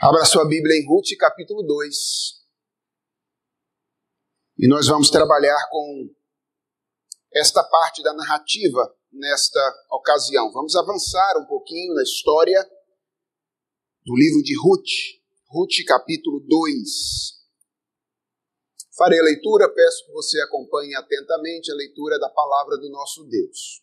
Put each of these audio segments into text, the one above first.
Abra sua Bíblia em Ruth, capítulo 2. E nós vamos trabalhar com esta parte da narrativa nesta ocasião. Vamos avançar um pouquinho na história do livro de Ruth. Ruth, capítulo 2. Farei a leitura, peço que você acompanhe atentamente a leitura da palavra do nosso Deus.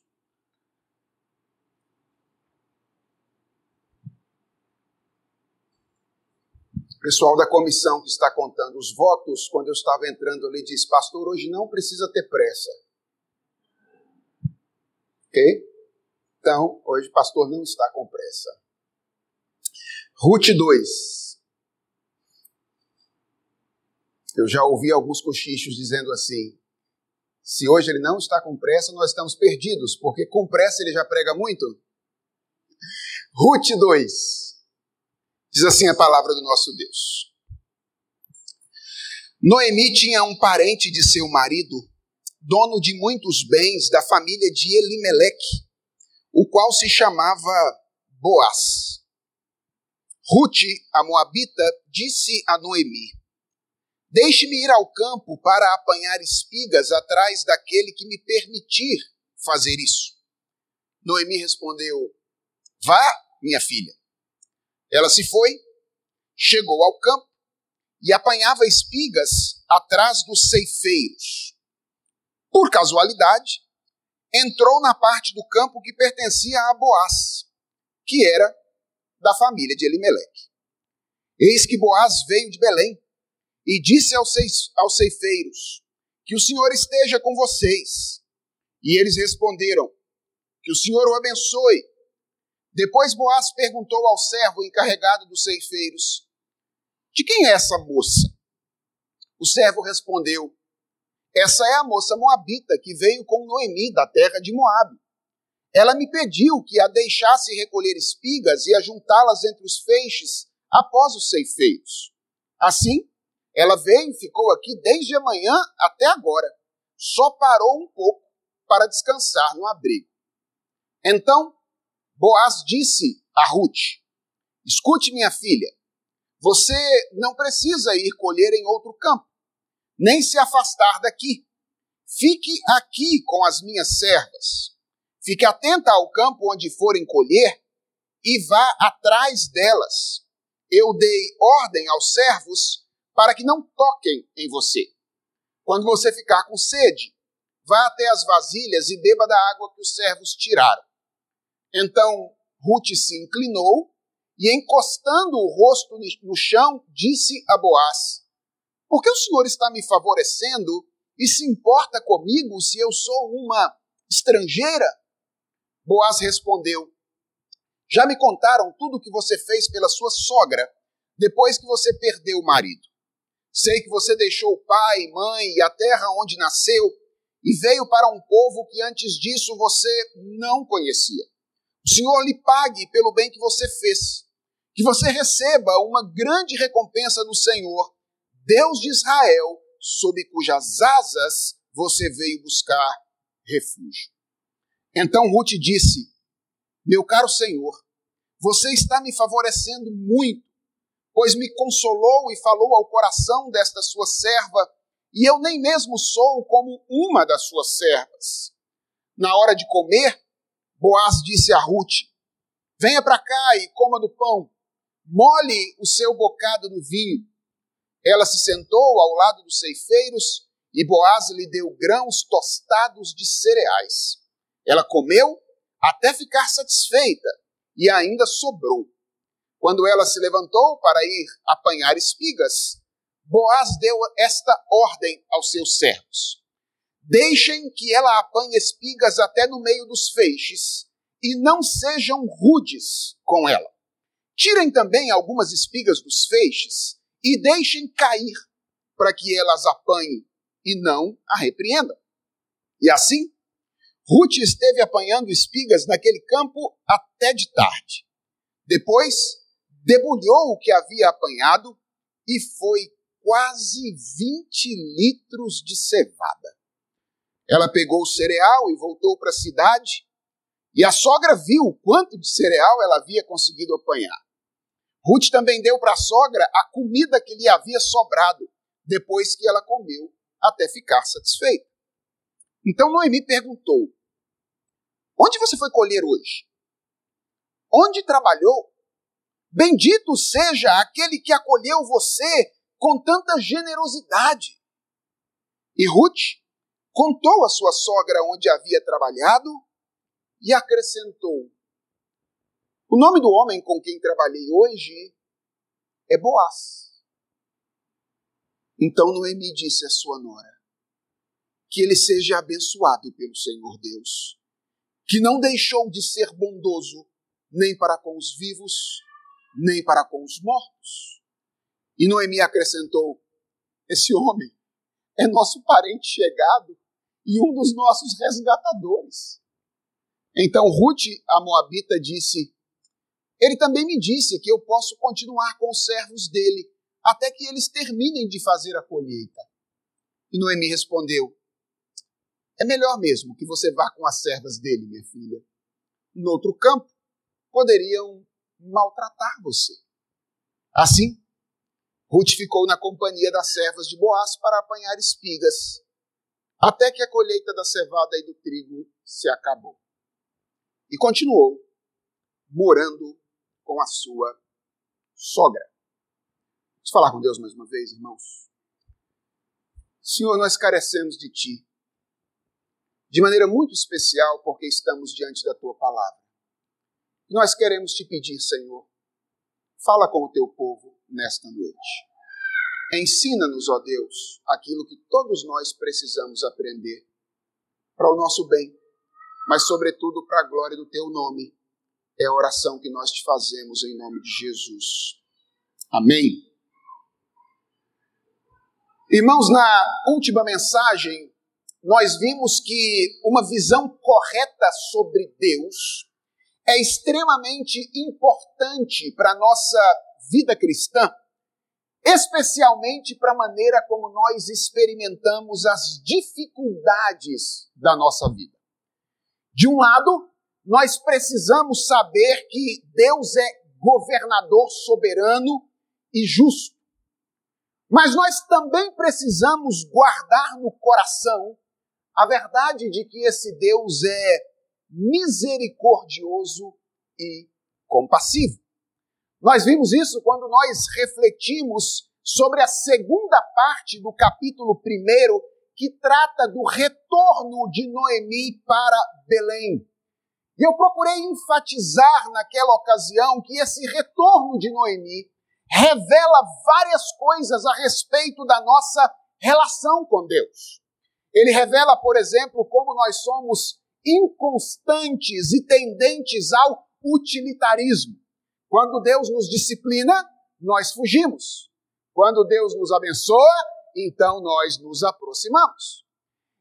Pessoal da comissão que está contando os votos, quando eu estava entrando ali, disse: Pastor, hoje não precisa ter pressa. Ok? Então, hoje o pastor não está com pressa. Ruth 2. Eu já ouvi alguns cochichos dizendo assim: se hoje ele não está com pressa, nós estamos perdidos, porque com pressa ele já prega muito. Ruth 2. Diz assim a palavra do nosso Deus. Noemi tinha um parente de seu marido, dono de muitos bens da família de Elimeleque, o qual se chamava Boaz. Ruth, a moabita, disse a Noemi: Deixe-me ir ao campo para apanhar espigas atrás daquele que me permitir fazer isso. Noemi respondeu: Vá, minha filha. Ela se foi, chegou ao campo e apanhava espigas atrás dos ceifeiros. Por casualidade, entrou na parte do campo que pertencia a Boaz, que era da família de Elimeleque. Eis que Boaz veio de Belém e disse aos, aos ceifeiros: Que o Senhor esteja com vocês. E eles responderam: Que o Senhor o abençoe. Depois Boaz perguntou ao servo encarregado dos ceifeiros: De quem é essa moça? O servo respondeu: Essa é a moça moabita que veio com Noemi da terra de Moabe. Ela me pediu que a deixasse recolher espigas e ajuntá-las entre os feixes após os ceifeiros. Assim, ela veio e ficou aqui desde a manhã até agora. Só parou um pouco para descansar no abrigo. Então Boaz disse a Ruth: Escute, minha filha, você não precisa ir colher em outro campo, nem se afastar daqui. Fique aqui com as minhas servas. Fique atenta ao campo onde forem colher e vá atrás delas. Eu dei ordem aos servos para que não toquem em você. Quando você ficar com sede, vá até as vasilhas e beba da água que os servos tiraram. Então Ruth se inclinou e, encostando o rosto no chão, disse a Boaz: Por que o senhor está me favorecendo e se importa comigo se eu sou uma estrangeira? Boaz respondeu: Já me contaram tudo o que você fez pela sua sogra depois que você perdeu o marido. Sei que você deixou o pai, mãe e a terra onde nasceu e veio para um povo que antes disso você não conhecia. O Senhor lhe pague pelo bem que você fez. Que você receba uma grande recompensa do Senhor, Deus de Israel, sob cujas asas você veio buscar refúgio. Então Ruth disse: Meu caro Senhor, você está me favorecendo muito, pois me consolou e falou ao coração desta sua serva, e eu nem mesmo sou como uma das suas servas. Na hora de comer, Boaz disse a Ruth: Venha para cá e coma do pão, mole o seu bocado no vinho. Ela se sentou ao lado dos ceifeiros e Boaz lhe deu grãos tostados de cereais. Ela comeu até ficar satisfeita e ainda sobrou. Quando ela se levantou para ir apanhar espigas, Boaz deu esta ordem aos seus servos: Deixem que ela apanhe espigas até no meio dos feixes, e não sejam rudes com ela. Tirem também algumas espigas dos feixes e deixem cair, para que elas apanhem e não a repreendam. E assim, Ruth esteve apanhando espigas naquele campo até de tarde. Depois, debulhou o que havia apanhado e foi quase 20 litros de cevada. Ela pegou o cereal e voltou para a cidade, e a sogra viu quanto de cereal ela havia conseguido apanhar. Ruth também deu para a sogra a comida que lhe havia sobrado, depois que ela comeu, até ficar satisfeita. Então Noemi perguntou: Onde você foi colher hoje? Onde trabalhou? Bendito seja aquele que acolheu você com tanta generosidade. E Ruth contou à sua sogra onde havia trabalhado e acrescentou: O nome do homem com quem trabalhei hoje é Boaz. Então Noemi disse à sua nora: Que ele seja abençoado pelo Senhor Deus, que não deixou de ser bondoso nem para com os vivos, nem para com os mortos. E Noemi acrescentou: Esse homem é nosso parente chegado e um dos nossos resgatadores. Então Ruth, a Moabita, disse: Ele também me disse que eu posso continuar com os servos dele até que eles terminem de fazer a colheita. E Noemi respondeu: É melhor mesmo que você vá com as servas dele, minha filha. No outro campo, poderiam maltratar você. Assim, Ruth ficou na companhia das servas de Boaz para apanhar espigas, até que a colheita da cevada e do trigo se acabou. E continuou morando com a sua sogra. Vamos falar com Deus mais uma vez, irmãos. Senhor, nós carecemos de Ti, de maneira muito especial, porque estamos diante da Tua palavra. Nós queremos te pedir, Senhor, fala com o Teu povo nesta noite. Ensina-nos, ó Deus, aquilo que todos nós precisamos aprender para o nosso bem, mas, sobretudo, para a glória do Teu nome. É a oração que nós te fazemos em nome de Jesus. Amém. Irmãos, na última mensagem, nós vimos que uma visão correta sobre Deus é extremamente importante para a nossa vida cristã, especialmente para a maneira como nós experimentamos as dificuldades da nossa vida. De um lado, nós precisamos saber que Deus é governador soberano e justo. Mas nós também precisamos guardar no coração a verdade de que esse Deus é misericordioso e compassivo. Nós vimos isso quando nós refletimos sobre a segunda parte do capítulo 1, que trata do retorno de Noemi para Belém. E eu procurei enfatizar naquela ocasião que esse retorno de Noemi revela várias coisas a respeito da nossa relação com Deus. Ele revela, por exemplo, como nós somos inconstantes e tendentes ao utilitarismo. Quando Deus nos disciplina, nós fugimos. Quando Deus nos abençoa, então nós nos aproximamos.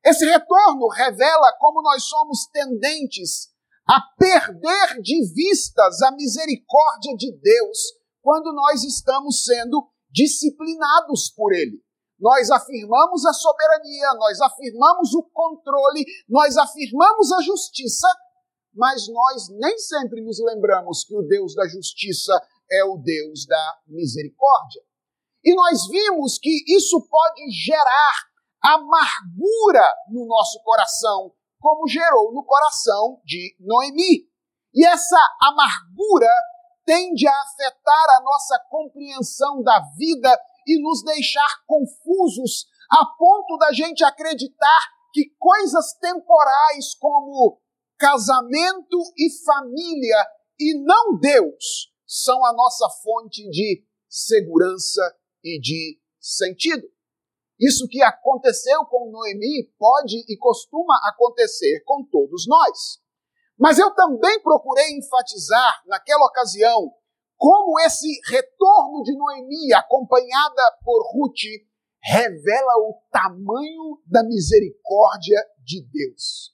Esse retorno revela como nós somos tendentes a perder de vistas a misericórdia de Deus quando nós estamos sendo disciplinados por Ele. Nós afirmamos a soberania, nós afirmamos o controle, nós afirmamos a justiça, mas nós nem sempre nos lembramos que o Deus da justiça é o Deus da misericórdia. E nós vimos que isso pode gerar amargura no nosso coração, como gerou no coração de Noemi. E essa amargura tende a afetar a nossa compreensão da vida e nos deixar confusos a ponto da gente acreditar que coisas temporais como casamento e família e não Deus são a nossa fonte de segurança e de sentido. Isso que aconteceu com Noemi pode e costuma acontecer com todos nós. Mas eu também procurei enfatizar naquela ocasião como esse retorno de Noemi, acompanhada por Ruth, revela o tamanho da misericórdia de Deus.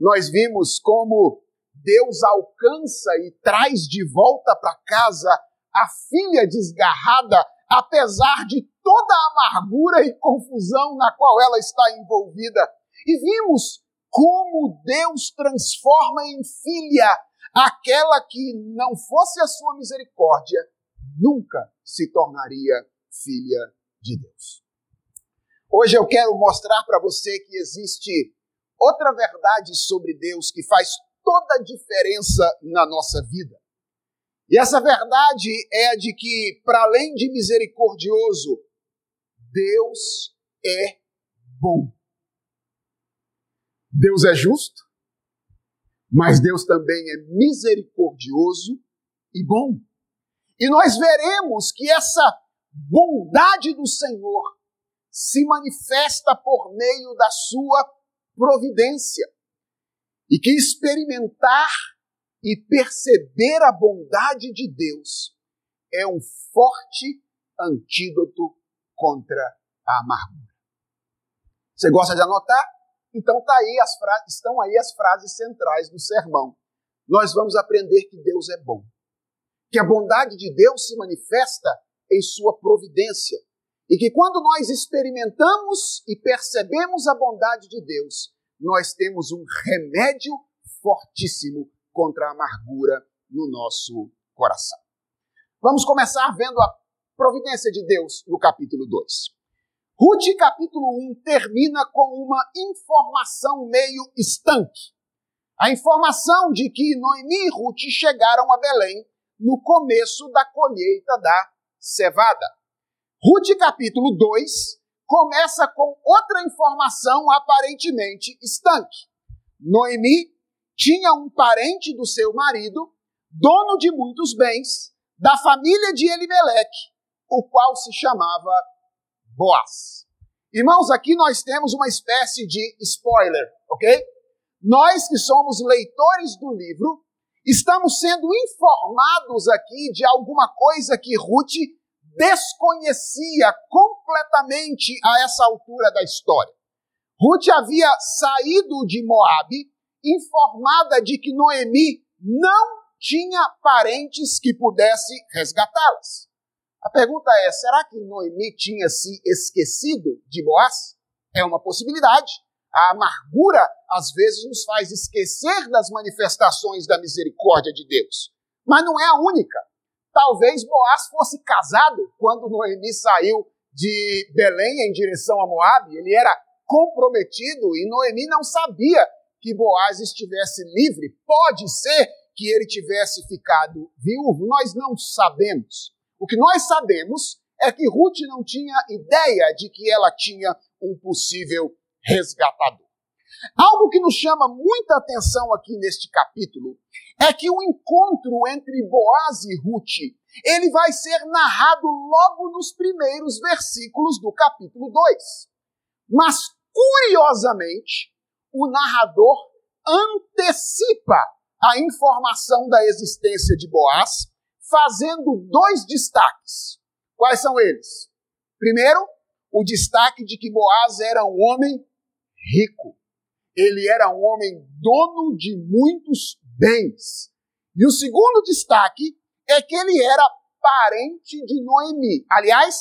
Nós vimos como Deus alcança e traz de volta para casa a filha desgarrada, apesar de toda a amargura e confusão na qual ela está envolvida. E vimos como Deus transforma em filha aquela que não fosse a sua misericórdia nunca se tornaria filha de Deus. Hoje eu quero mostrar para você que existe outra verdade sobre Deus que faz toda a diferença na nossa vida. E essa verdade é a de que, para além de misericordioso, Deus é bom. Deus é justo, mas Deus também é misericordioso e bom. E nós veremos que essa bondade do Senhor se manifesta por meio da sua providência. E que experimentar e perceber a bondade de Deus é um forte antídoto contra a amargura. Você gosta de anotar? Então tá aí as frases, estão aí as frases centrais do sermão. Nós vamos aprender que Deus é bom. Que a bondade de Deus se manifesta em sua providência. E que quando nós experimentamos e percebemos a bondade de Deus, nós temos um remédio fortíssimo contra a amargura no nosso coração. Vamos começar vendo a providência de Deus no capítulo 2. Ruth, capítulo 1, termina com uma informação meio estanque. A informação de que Noemi e Ruth chegaram a Belém no começo da colheita da cevada. Ruth, capítulo 2, começa com outra informação aparentemente estanque. Noemi tinha um parente do seu marido, dono de muitos bens, da família de Elimeleque, o qual se chamava Boaz. Irmãos, aqui nós temos uma espécie de spoiler, ok? Nós que somos leitores do livro, estamos sendo informados aqui de alguma coisa que Ruth desconhecia completamente a essa altura da história. Ruth havia saído de Moabe informada de que Noemi não tinha parentes que pudesse resgatá-las. A pergunta é: será que Noemi tinha se esquecido de Boaz? É uma possibilidade. A amargura às vezes nos faz esquecer das manifestações da misericórdia de Deus. Mas não é a única. Talvez Boaz fosse casado quando Noemi saiu de Belém em direção a Moabe. Ele era comprometido e Noemi não sabia que Boaz estivesse livre. Pode ser que ele tivesse ficado viúvo. Nós não sabemos. O que nós sabemos é que Ruth não tinha ideia de que ela tinha um possível resgatador. Algo que nos chama muita atenção aqui neste capítulo é que o encontro entre Boaz e Ruth, ele vai ser narrado logo nos primeiros versículos do capítulo 2. Mas curiosamente, o narrador antecipa a informação da existência de Boaz, fazendo dois destaques. Quais são eles? Primeiro, o destaque de que Boaz era um homem rico. Ele era um homem dono de muitos bens. E o segundo destaque é que ele era parente de Noemi. Aliás,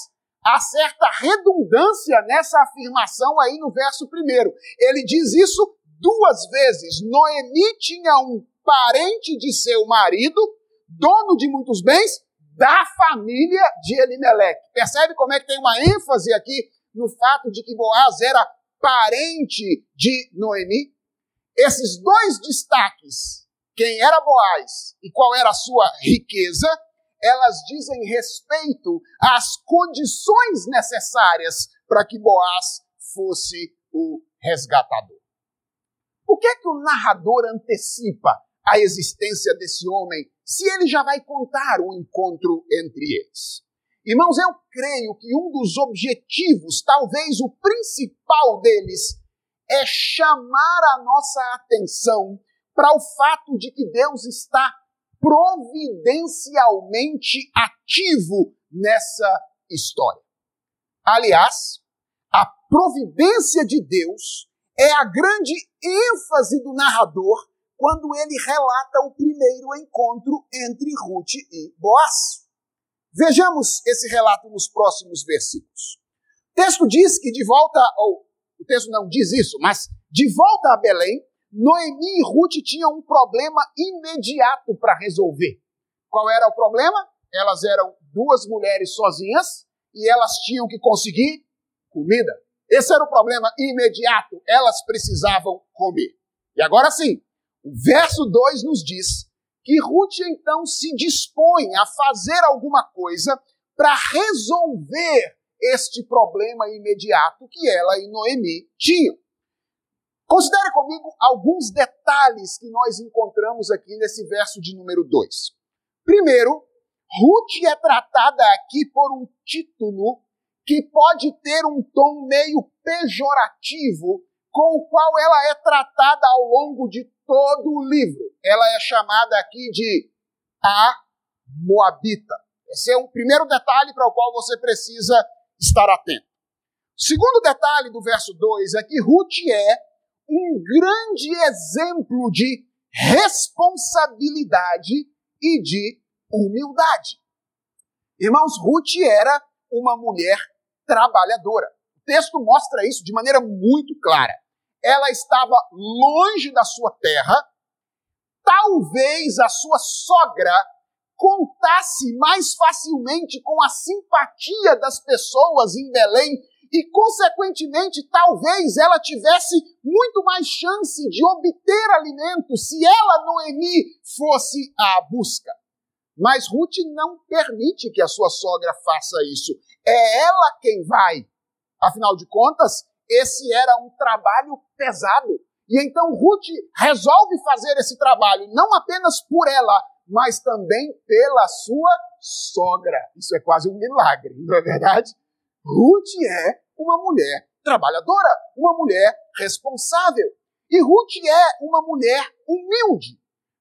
há certa redundância nessa afirmação aí no verso primeiro. Ele diz isso duas vezes. Noemi tinha um parente de seu marido, dono de muitos bens, da família de Elimeleque. Percebe como é que tem uma ênfase aqui no fato de que Boaz era parente de Noemi? Esses dois destaques, quem era Boaz e qual era a sua riqueza, elas dizem respeito às condições necessárias para que Boaz fosse o resgatador. Por que, que o narrador antecipa a existência desse homem se ele já vai contar o encontro entre eles? Irmãos, eu creio que um dos objetivos, talvez o principal deles, é chamar a nossa atenção para o fato de que Deus está providencialmente ativo nessa história. Aliás, a providência de Deus é a grande ênfase do narrador quando ele relata o primeiro encontro entre Ruth e Boaz. Vejamos esse relato nos próximos versículos. O texto diz que de volta, ou o texto não diz isso, mas de volta a Belém, Noemi e Ruth tinham um problema imediato para resolver. Qual era o problema? Elas eram duas mulheres sozinhas e elas tinham que conseguir comida. Esse era o problema imediato. Elas precisavam comer. E agora sim, o verso 2 nos diz que Ruth então se dispõe a fazer alguma coisa para resolver este problema imediato que ela e Noemi tinham. Considere comigo alguns detalhes que nós encontramos aqui nesse verso de número 2. Primeiro, Ruth é tratada aqui por um título que pode ter um tom meio pejorativo com o qual ela é tratada ao longo de todo o livro. Ela é chamada aqui de a Moabita. Esse é o primeiro detalhe para o qual você precisa estar atento. Segundo detalhe do verso 2 é que Ruth é um grande exemplo de responsabilidade e de humildade. Irmãos, Ruth era uma mulher trabalhadora. O texto mostra isso de maneira muito clara. Ela estava longe da sua terra, talvez a sua sogra contasse mais facilmente com a simpatia das pessoas em Belém e, consequentemente, talvez ela tivesse muito mais chance de obter alimento se ela, Noemi, fosse à busca. Mas Ruth não permite que a sua sogra faça isso. É ela quem vai. Afinal de contas, esse era um trabalho pesado. E então Ruth resolve fazer esse trabalho, não apenas por ela, mas também pela sua sogra. Isso é quase um milagre, não é verdade? Ruth é uma mulher trabalhadora, uma mulher responsável. E Ruth é uma mulher humilde.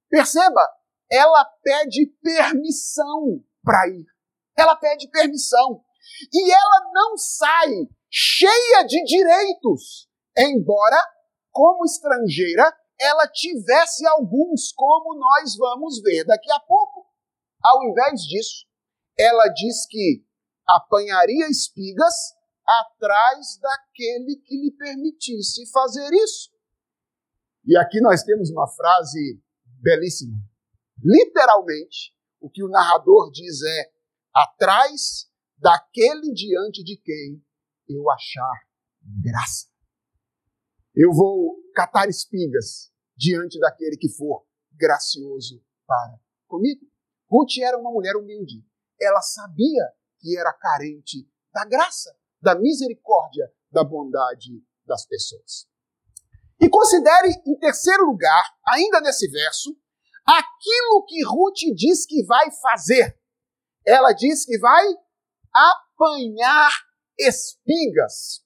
Perceba, ela pede permissão para ir. Ela pede permissão. E ela não sai cheia de direitos, embora, como estrangeira, ela tivesse alguns, como nós vamos ver daqui a pouco. Ao invés disso, ela diz que apanharia espigas atrás daquele que lhe permitisse fazer isso. E aqui nós temos uma frase belíssima. Literalmente, o que o narrador diz é: atrás daquele diante de quem eu achar graça. Eu vou catar espigas diante daquele que for gracioso para comigo. Ruth era uma mulher humilde. Ela sabia que era carente da graça, da misericórdia, da bondade das pessoas. E considere, em terceiro lugar, ainda nesse verso, aquilo que Ruth diz que vai fazer. Ela diz que vai apanhar espigas.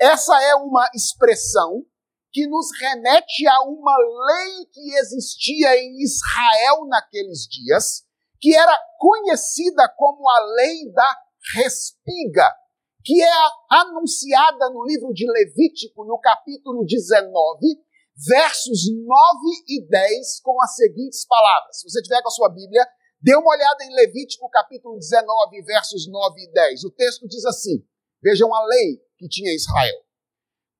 Essa é uma expressão que nos remete a uma lei que existia em Israel naqueles dias, que era conhecida como a lei da respiga, que é anunciada no livro de Levítico, no capítulo 19, versos 9 e 10, com as seguintes palavras. Se você tiver com a sua Bíblia, dê uma olhada em Levítico, capítulo 19, versos 9 e 10. O texto diz assim: Vejam a lei que tinha Israel.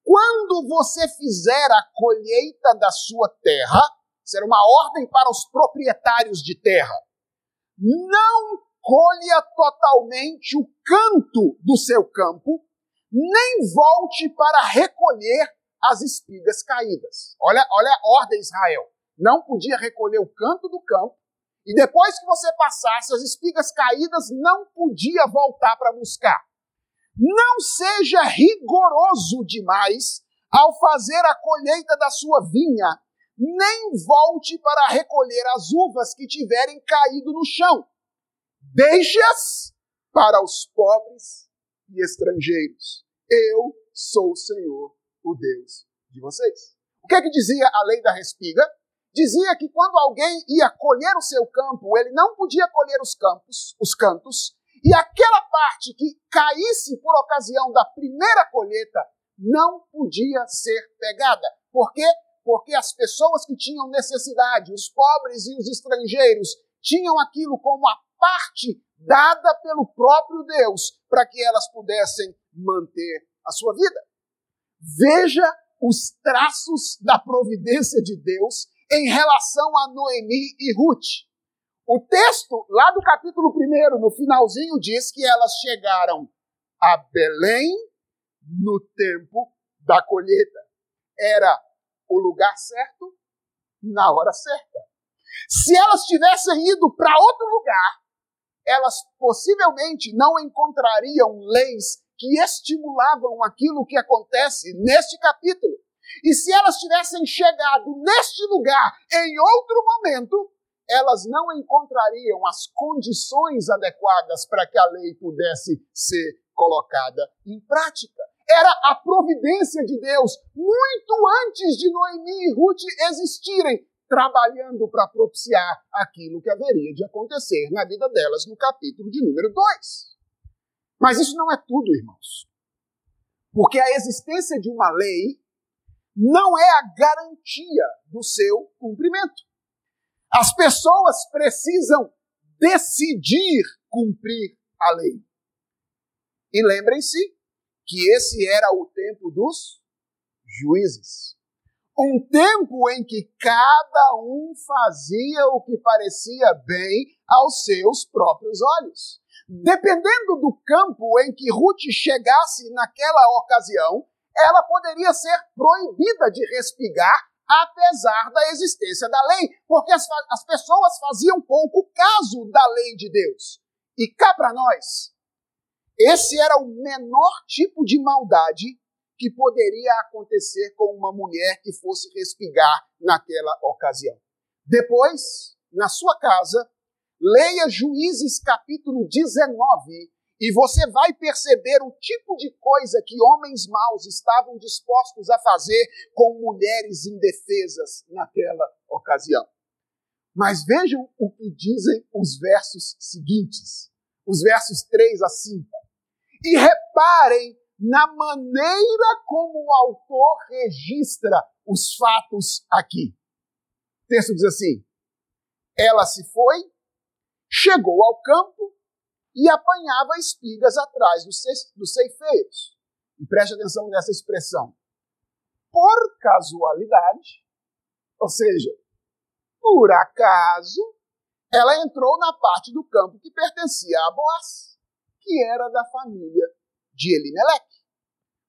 Quando você fizer a colheita da sua terra, será uma ordem para os proprietários de terra. Não colha totalmente o canto do seu campo, nem volte para recolher as espigas caídas. Olha, olha a ordem Israel. Não podia recolher o canto do campo, e depois que você passasse as espigas caídas, não podia voltar para buscar. Não seja rigoroso demais ao fazer a colheita da sua vinha, nem volte para recolher as uvas que tiverem caído no chão. Deixe-as para os pobres e estrangeiros. Eu sou o Senhor, o Deus de vocês. O que é que dizia a lei da respiga? Dizia que quando alguém ia colher o seu campo, ele não podia colher os campos, os cantos, e aquela parte que caísse por ocasião da primeira colheita não podia ser pegada. Por quê? Porque as pessoas que tinham necessidade, os pobres e os estrangeiros, tinham aquilo como a parte dada pelo próprio Deus para que elas pudessem manter a sua vida. Veja os traços da providência de Deus em relação a Noemi e Ruth. O texto, lá do capítulo 1, no finalzinho, diz que elas chegaram a Belém no tempo da colheita. Era o lugar certo, na hora certa. Se elas tivessem ido para outro lugar, elas possivelmente não encontrariam leis que estimulavam aquilo que acontece neste capítulo. E se elas tivessem chegado neste lugar em outro momento, elas não encontrariam as condições adequadas para que a lei pudesse ser colocada em prática. Era a providência de Deus muito antes de Noemi e Ruth existirem, trabalhando para propiciar aquilo que haveria de acontecer na vida delas no capítulo de número 2. Mas isso não é tudo, irmãos. Porque a existência de uma lei não é a garantia do seu cumprimento. As pessoas precisam decidir cumprir a lei. E lembrem-se que esse era o tempo dos juízes. Um tempo em que cada um fazia o que parecia bem aos seus próprios olhos. Dependendo do campo em que Ruth chegasse naquela ocasião, ela poderia ser proibida de respigar apesar da existência da lei, porque as, as pessoas faziam pouco caso da lei de Deus. E cá para nós, esse era o menor tipo de maldade que poderia acontecer com uma mulher que fosse respigar naquela ocasião. Depois, na sua casa, leia Juízes capítulo 19 e você vai perceber o tipo de coisa que homens maus estavam dispostos a fazer com mulheres indefesas naquela ocasião. Mas vejam o que dizem os versos seguintes, os versos 3 a 5. E reparem na maneira como o autor registra os fatos aqui. O texto diz assim: Ela se foi, chegou ao campo e apanhava espigas atrás dos ceifeiros. E preste atenção nessa expressão. Por casualidade, ou seja, por acaso, ela entrou na parte do campo que pertencia a Boaz, que era da família de Elimeleque.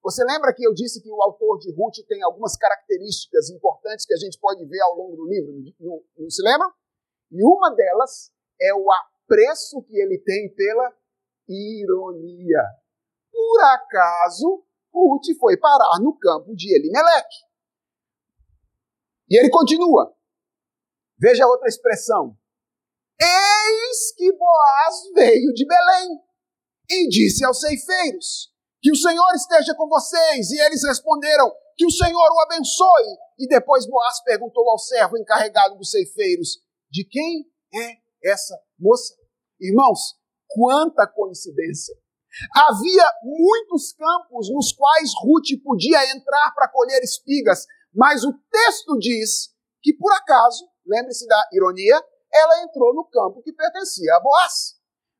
Você lembra que eu disse que o autor de Ruth tem algumas características importantes que a gente pode ver ao longo do livro? Não, se lembra? E uma delas é o apreço que ele tem pela ironia. Por acaso, Ruth foi parar no campo de Elimeleque. E ele continua. Veja outra expressão. Eis que Boaz veio de Belém e disse aos ceifeiros: Que o Senhor esteja com vocês. E eles responderam: Que o Senhor o abençoe. E depois Boaz perguntou ao servo encarregado dos ceifeiros: De quem é essa moça? Irmãos, quanta coincidência! Havia muitos campos nos quais Ruth podia entrar para colher espigas, mas o texto diz que, por acaso, lembre-se da ironia, ela entrou no campo que pertencia a Boaz.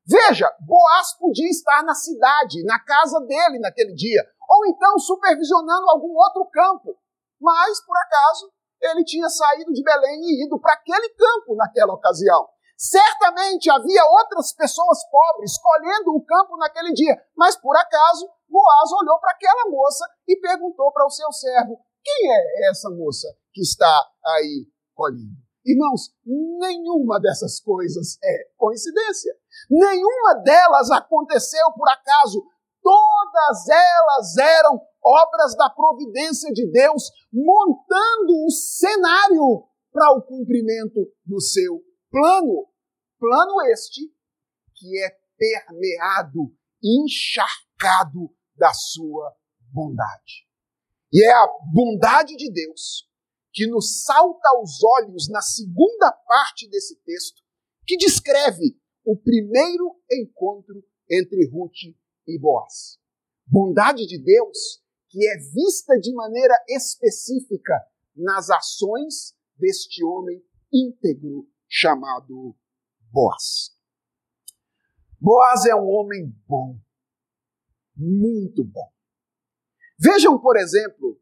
Veja, Boaz podia estar na cidade, na casa dele naquele dia, ou então supervisionando algum outro campo, mas, por acaso, ele tinha saído de Belém e ido para aquele campo naquela ocasião. Certamente havia outras pessoas pobres colhendo o campo naquele dia, mas por acaso Boaz olhou para aquela moça e perguntou para o seu servo: Quem é essa moça que está aí colhendo? Irmãos, nenhuma dessas coisas é coincidência. Nenhuma delas aconteceu por acaso. Todas elas eram obras da providência de Deus, montando o cenário para o cumprimento do seu plano. Plano este que é permeado, encharcado da sua bondade. E é a bondade de Deus que nos salta aos olhos na segunda parte desse texto, que descreve o primeiro encontro entre Ruth e Boaz. Bondade de Deus que é vista de maneira específica nas ações deste homem íntegro chamado Boaz. Boaz é um homem bom, muito bom. Vejam, por exemplo,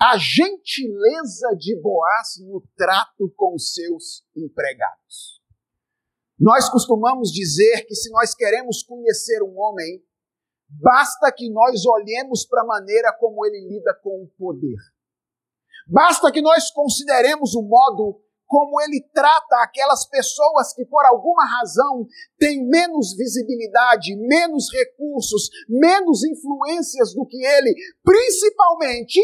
a gentileza de Boaz no trato com seus empregados. Nós costumamos dizer que se nós queremos conhecer um homem, basta que nós olhemos para a maneira como ele lida com o poder. Basta que nós consideremos o modo como ele trata aquelas pessoas que, por alguma razão, têm menos visibilidade, menos recursos, menos influências do que ele, principalmente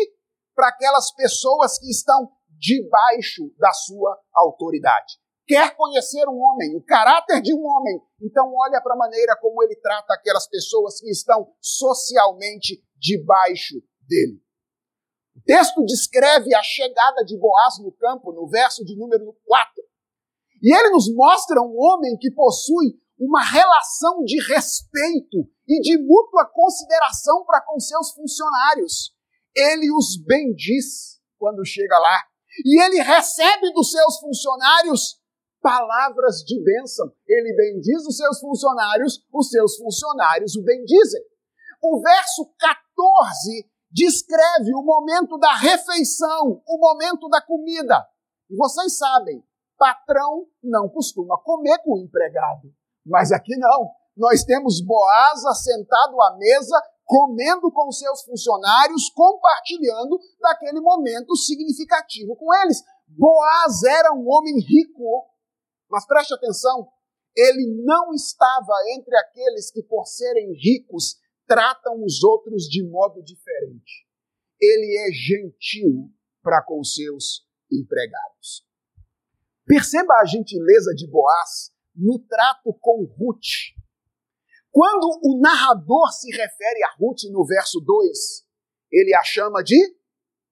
para aquelas pessoas que estão debaixo da sua autoridade. Quer conhecer um homem, o caráter de um homem, então olha para a maneira como ele trata aquelas pessoas que estão socialmente debaixo dele. O texto descreve a chegada de Boaz no campo, no verso de número 4. E ele nos mostra um homem que possui uma relação de respeito e de mútua consideração para com seus funcionários. Ele os bendiz quando chega lá. E ele recebe dos seus funcionários palavras de bênção. Ele bendiz os seus funcionários, os seus funcionários o bendizem. O verso 14 descreve o momento da refeição, o momento da comida. E vocês sabem, patrão não costuma comer com o empregado. Mas aqui não. Nós temos Boaz sentado à mesa, comendo com seus funcionários, compartilhando daquele momento significativo com eles. Boaz era um homem rico, mas preste atenção, ele não estava entre aqueles que, por serem ricos, tratam os outros de modo diferente. Ele é gentil para com seus empregados. Perceba a gentileza de Boaz no trato com Ruth. Quando o narrador se refere a Ruth no verso 2, ele a chama de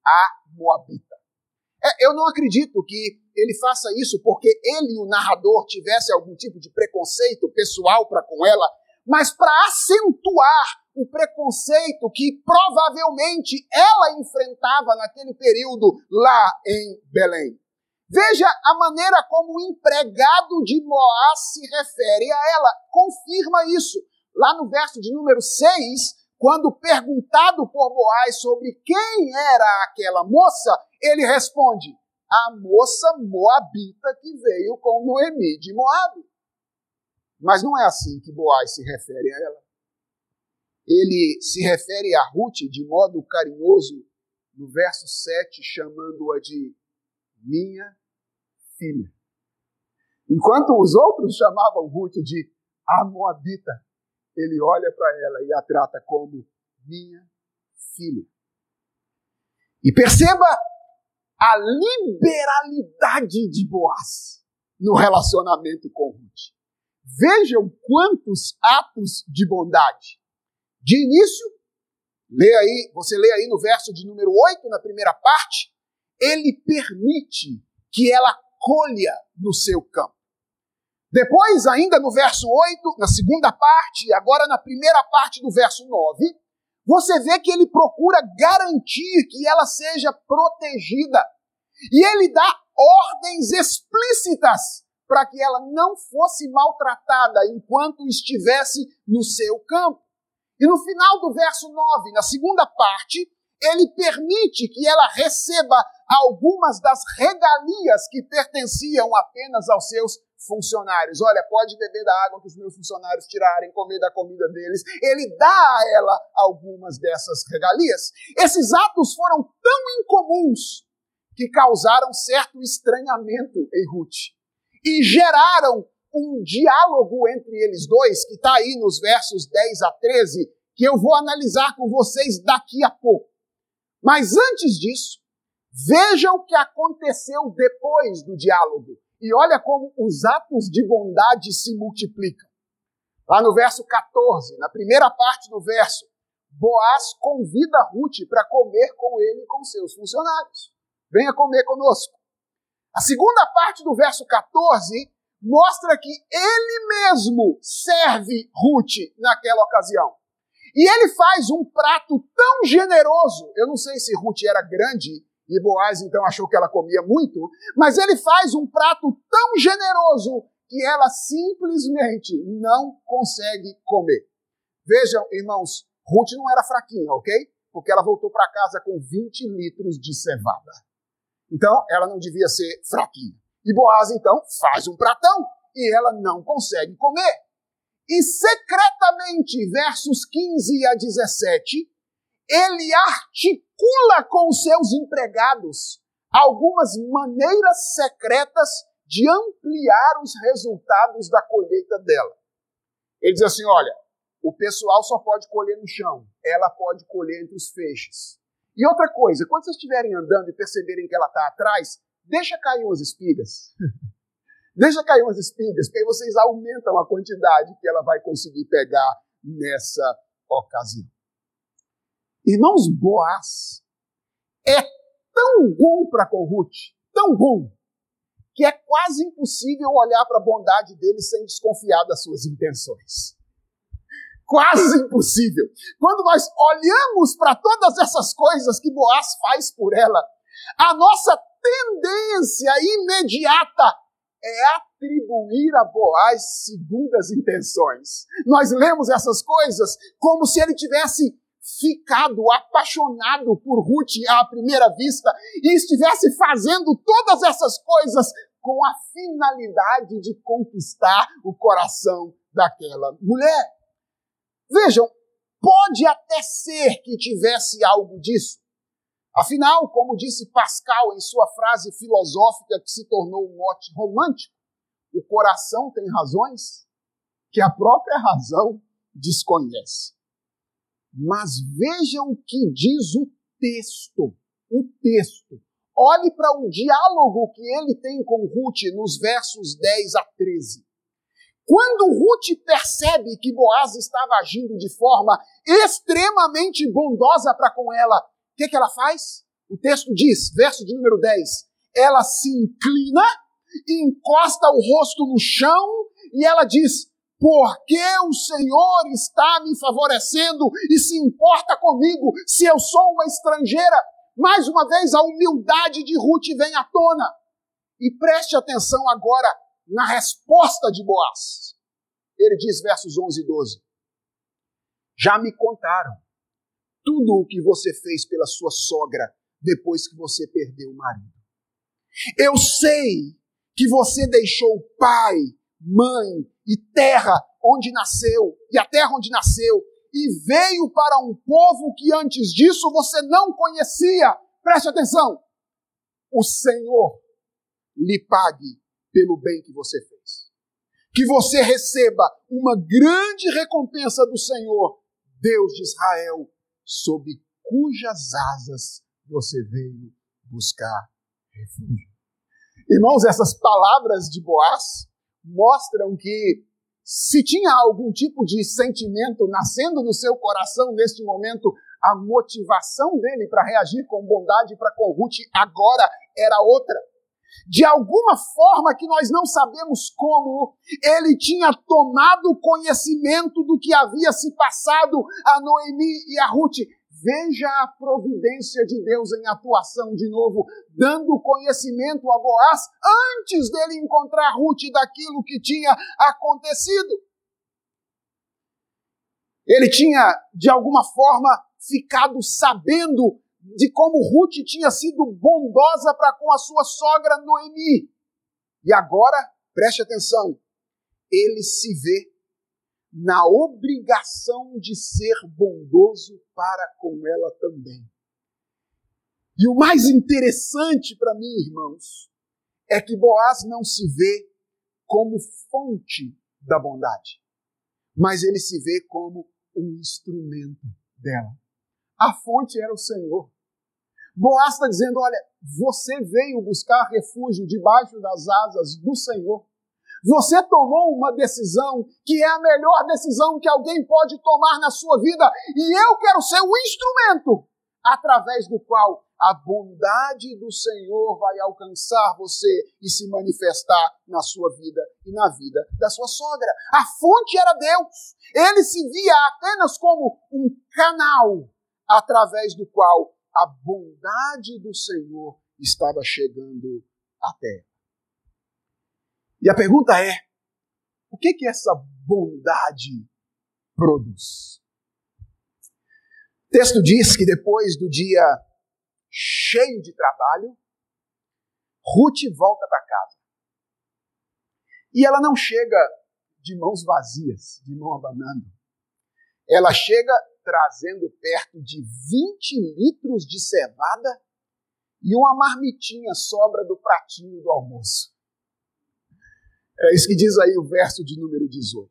a Moabita. É, eu não acredito que ele faça isso porque ele, o narrador, tivesse algum tipo de preconceito pessoal para com ela, mas para acentuar o preconceito que provavelmente ela enfrentava naquele período lá em Belém. Veja a maneira como o empregado de Moás se refere a ela, confirma isso. Lá no verso de número 6, quando perguntado por Boaz sobre quem era aquela moça, ele responde: a moça moabita que veio com Noemi de Moabe. Mas não é assim que Boaz se refere a ela. Ele se refere a Ruth de modo carinhoso no verso 7, chamando-a de minha filha. Enquanto os outros chamavam Ruth de a Moabita, ele olha para ela e a trata como minha filha. E perceba a liberalidade de Boaz no relacionamento com Ruth. Vejam quantos atos de bondade. De início, lê aí, você lê aí no verso de número 8, na primeira parte, ele permite que ela colha no seu campo. Depois, ainda no verso 8, na segunda parte, agora na primeira parte do verso 9, você vê que ele procura garantir que ela seja protegida. E ele dá ordens explícitas para que ela não fosse maltratada enquanto estivesse no seu campo. E no final do verso 9, na segunda parte, ele permite que ela receba algumas das regalias que pertenciam apenas aos seus funcionários. Olha, pode beber da água que os meus funcionários tirarem, comer da comida deles. Ele dá a ela algumas dessas regalias. Esses atos foram tão incomuns que causaram certo estranhamento em Ruth e geraram um diálogo entre eles dois, que está aí nos versos 10 a 13, que eu vou analisar com vocês daqui a pouco. Mas antes disso, vejam o que aconteceu depois do diálogo. E olha como os atos de bondade se multiplicam. Lá no verso 14, na primeira parte do verso, Boaz convida Ruth para comer com ele e com seus funcionários. Venha comer conosco. A segunda parte do verso 14 mostra que ele mesmo serve Ruth naquela ocasião. E ele faz um prato tão generoso. Eu não sei se Ruth era grande e Boaz então achou que ela comia muito, mas ele faz um prato tão generoso que ela simplesmente não consegue comer. Vejam, irmãos, Ruth não era fraquinha, ok? Porque ela voltou para casa com 20 litros de cevada. Então, ela não devia ser fraquinha. E Boaz, então, faz um pratão e ela não consegue comer. E secretamente, versos 15 a 17, ele articula com os seus empregados algumas maneiras secretas de ampliar os resultados da colheita dela. Ele diz assim: olha, o pessoal só pode colher no chão, ela pode colher entre os feixes. E outra coisa, quando vocês estiverem andando e perceberem que ela está atrás, deixa cair umas espigas. deixa cair umas espigas, porque aí vocês aumentam a quantidade que ela vai conseguir pegar nessa ocasião. Irmãos, Boaz é tão bom para com Ruth, tão bom, que é quase impossível olhar para a bondade dele sem desconfiar das suas intenções. Quase impossível. Quando nós olhamos para todas essas coisas que Boaz faz por ela, a nossa tendência imediata é atribuir a Boaz segundas intenções. Nós lemos essas coisas como se ele tivesse ficado apaixonado por Ruth à primeira vista e estivesse fazendo todas essas coisas com a finalidade de conquistar o coração daquela mulher. Vejam, pode até ser que tivesse algo disso. Afinal, como disse Pascal em sua frase filosófica que se tornou um mote romântico, o coração tem razões que a própria razão desconhece. Mas vejam o que diz o texto. O texto. Olhe para o diálogo que ele tem com Ruth nos versos 10 a 13. Quando Ruth percebe que Boaz estava agindo de forma extremamente bondosa para com ela, o que, que ela faz? O texto diz, verso de número 10, ela se inclina, encosta o rosto no chão e ela diz: porque o Senhor está me favorecendo e se importa comigo se eu sou uma estrangeira. Mais uma vez, a humildade de Ruth vem à tona. E preste atenção agora na resposta de Boaz. Ele diz, versos 11 e 12: Já me contaram tudo o que você fez pela sua sogra depois que você perdeu o marido. Eu sei que você deixou pai, mãe e terra onde nasceu, e a terra onde nasceu, e veio para um povo que antes disso você não conhecia. Preste atenção. O Senhor lhe pague pelo bem que você fez. Que você receba uma grande recompensa do Senhor, Deus de Israel, sob cujas asas você veio buscar refúgio. Irmãos, essas palavras de Boaz mostram que se tinha algum tipo de sentimento nascendo no seu coração neste momento, a motivação dele para reagir com bondade para com Ruth agora era outra. De alguma forma que nós não sabemos como, ele tinha tomado conhecimento do que havia se passado a Noemi e a Ruth. Veja a providência de Deus em atuação de novo, dando conhecimento a Boaz antes dele encontrar Ruth daquilo que tinha acontecido. Ele tinha, de alguma forma, ficado sabendo de como Ruth tinha sido bondosa para com a sua sogra Noemi. E agora, preste atenção, ele se vê na obrigação de ser bondoso para com ela também. E o mais interessante para mim, irmãos, é que Boaz não se vê como fonte da bondade, mas ele se vê como um instrumento dela. A fonte era o Senhor. Boaz está dizendo: olha, você veio buscar refúgio debaixo das asas do Senhor. Você tomou uma decisão que é a melhor decisão que alguém pode tomar na sua vida, e eu quero ser o instrumento através do qual a bondade do Senhor vai alcançar você e se manifestar na sua vida e na vida da sua sogra. A fonte era Deus. Ele se via apenas como um canal através do qual a bondade do Senhor estava chegando até e a pergunta é: o que que essa bondade produz? O texto diz que depois do dia cheio de trabalho, Ruth volta para casa. E ela não chega de mãos vazias, de mão abanando. Ela chega trazendo perto de 20 litros de cevada e uma marmitinha sobra do pratinho do almoço. É isso que diz aí o verso de número 18.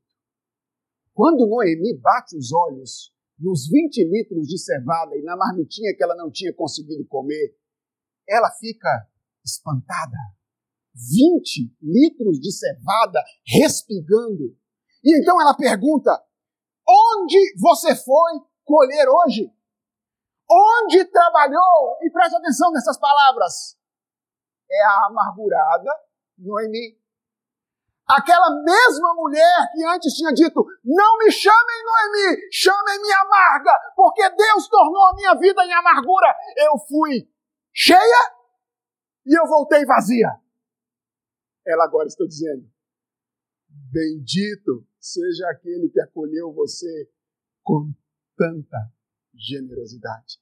Quando Noemi bate os olhos nos 20 litros de cevada e na marmitinha que ela não tinha conseguido comer, ela fica espantada. 20 litros de cevada respingando. E então ela pergunta: Onde você foi colher hoje? Onde trabalhou? E preste atenção nessas palavras. É a amargurada Noemi. Aquela mesma mulher que antes tinha dito: Não me chamem Noemi, chamem-me amarga, porque Deus tornou a minha vida em amargura. Eu fui cheia e eu voltei vazia. Ela agora está dizendo: Bendito seja aquele que acolheu você com tanta generosidade.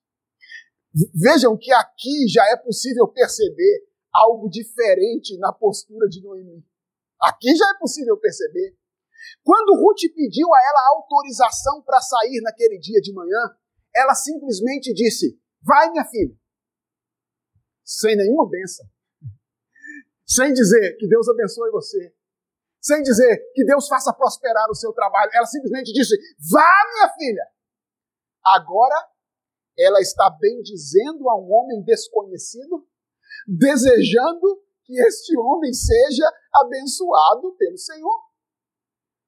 Vejam que aqui já é possível perceber algo diferente na postura de Noemi. Aqui já é possível perceber. Quando Ruth pediu a ela autorização para sair naquele dia de manhã, ela simplesmente disse: Vai, minha filha. Sem nenhuma bênção. Sem dizer que Deus abençoe você sem dizer que Deus faça prosperar o seu trabalho. Ela simplesmente disse: Vá, minha filha. Agora, ela está bem dizendo a um homem desconhecido, desejando que este homem seja abençoado pelo Senhor.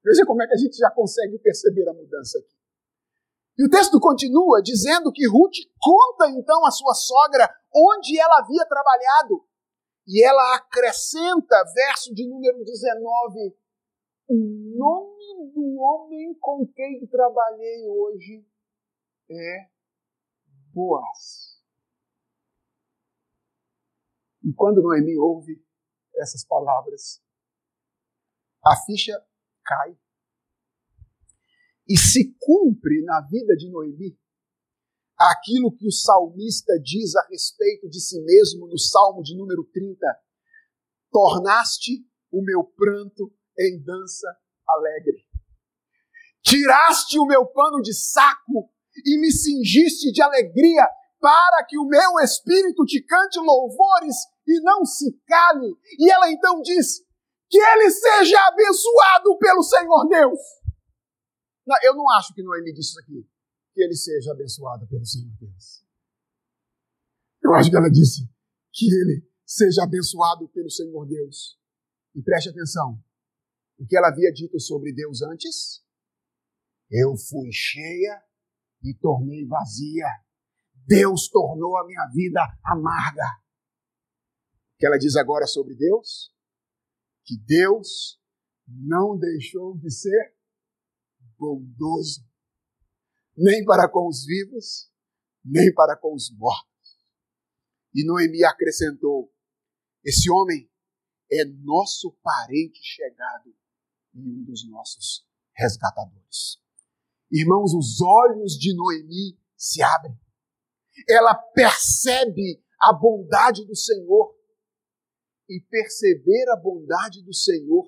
Veja como é que a gente já consegue perceber a mudança aqui. E o texto continua dizendo que Ruth conta então à sua sogra onde ela havia trabalhado e ela acrescenta, verso de número 19, o nome do homem com quem trabalhei hoje é Boaz. E quando Noemi ouve essas palavras, a ficha cai. E se cumpre na vida de Noemi aquilo que o salmista diz a respeito de si mesmo no Salmo de número 30. Tornaste o meu pranto em dança alegre. Tiraste o meu pano de saco e me cingiste de alegria, para que o meu espírito te cante louvores e não se cale. E ela então diz: Que ele seja abençoado pelo Senhor Deus. Não, eu não acho que Noemi disse isso aqui que ele seja abençoado pelo Senhor Deus. Eu acho que ela disse que ele seja abençoado pelo Senhor Deus. E preste atenção. O que ela havia dito sobre Deus antes? Eu fui cheia e tornei vazia. Deus tornou a minha vida amarga. Que ela diz agora sobre Deus? Que Deus não deixou de ser bondoso nem para com os vivos, nem para com os mortos. E Noemi acrescentou: Esse homem é nosso parente chegado e um dos nossos resgatadores. Irmãos, os olhos de Noemi se abrem. Ela percebe a bondade do Senhor. E perceber a bondade do Senhor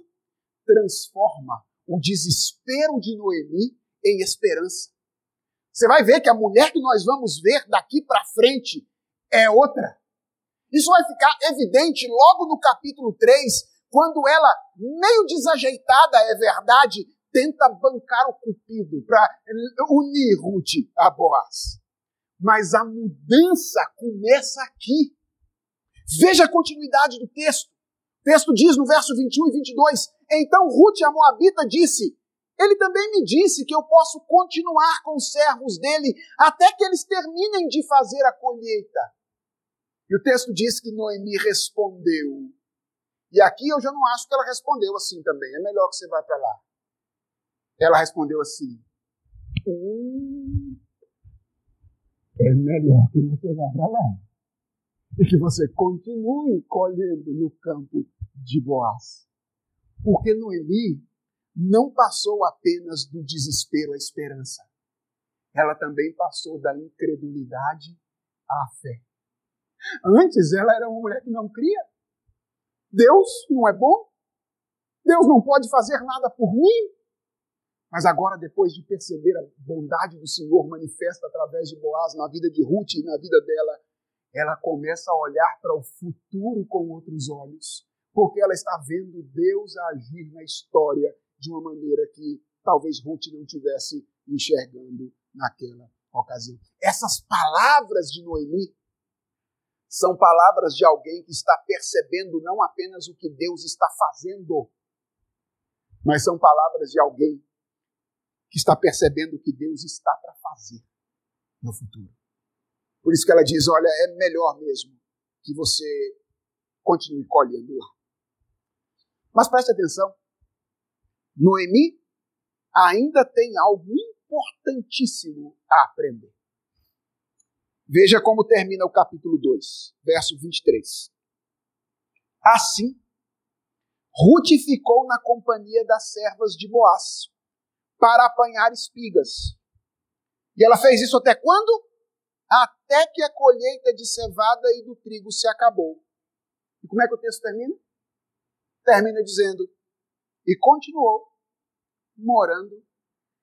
transforma o desespero de Noemi em esperança. Você vai ver que a mulher que nós vamos ver daqui para frente é outra. Isso vai ficar evidente logo no capítulo 3, quando ela, meio desajeitada, é verdade, tenta bancar o cupido para unir Ruth a Boaz. Mas a mudança começa aqui. Veja a continuidade do texto. O texto diz no verso 21 e 22: Então Ruth, a Moabita, disse: ele também me disse que eu posso continuar com os servos dele até que eles terminem de fazer a colheita. E o texto diz que Noemi respondeu. E aqui eu já não acho que ela respondeu assim também. É melhor que você vá para lá. Ela respondeu assim: hum, É melhor que você vá para lá. E que você continue colhendo no campo de Boaz. Porque Noemi não passou apenas do desespero à esperança. Ela também passou da incredulidade à fé. Antes ela era uma mulher que não cria. Deus não é bom. Deus não pode fazer nada por mim. Mas agora, depois de perceber a bondade do Senhor manifesta através de Boaz na vida de Ruth e na vida dela, ela começa a olhar para o futuro com outros olhos, porque ela está vendo Deus agir na história de uma maneira que talvez Ruth não tivesse enxergando naquela ocasião. Essas palavras de Noemi são palavras de alguém que está percebendo não apenas o que Deus está fazendo, mas são palavras de alguém que está percebendo o que Deus está para fazer no futuro. Por isso que ela diz: olha, é melhor mesmo que você continue colhendo lá. Mas preste atenção: Noemi ainda tem algo importantíssimo a aprender. Veja como termina o capítulo 2, verso 23. Assim, Ruth ficou na companhia das servas de Boaz para apanhar espigas. E ela fez isso até quando? Até que a colheita de cevada e do trigo se acabou. E como é que o texto termina? Termina dizendo: E continuou morando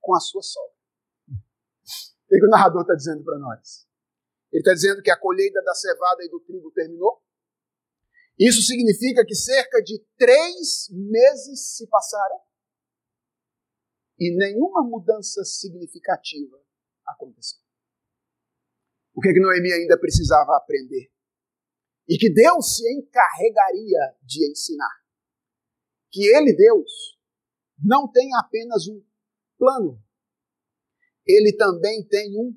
com a sua sogra. O que o narrador está dizendo para nós? Ele está dizendo que a colheita da cevada e do trigo terminou. Isso significa que cerca de três meses se passaram e nenhuma mudança significativa aconteceu. O que, que Noemi ainda precisava aprender? E que Deus se encarregaria de ensinar. Que Ele, Deus, não tem apenas um plano, Ele também tem um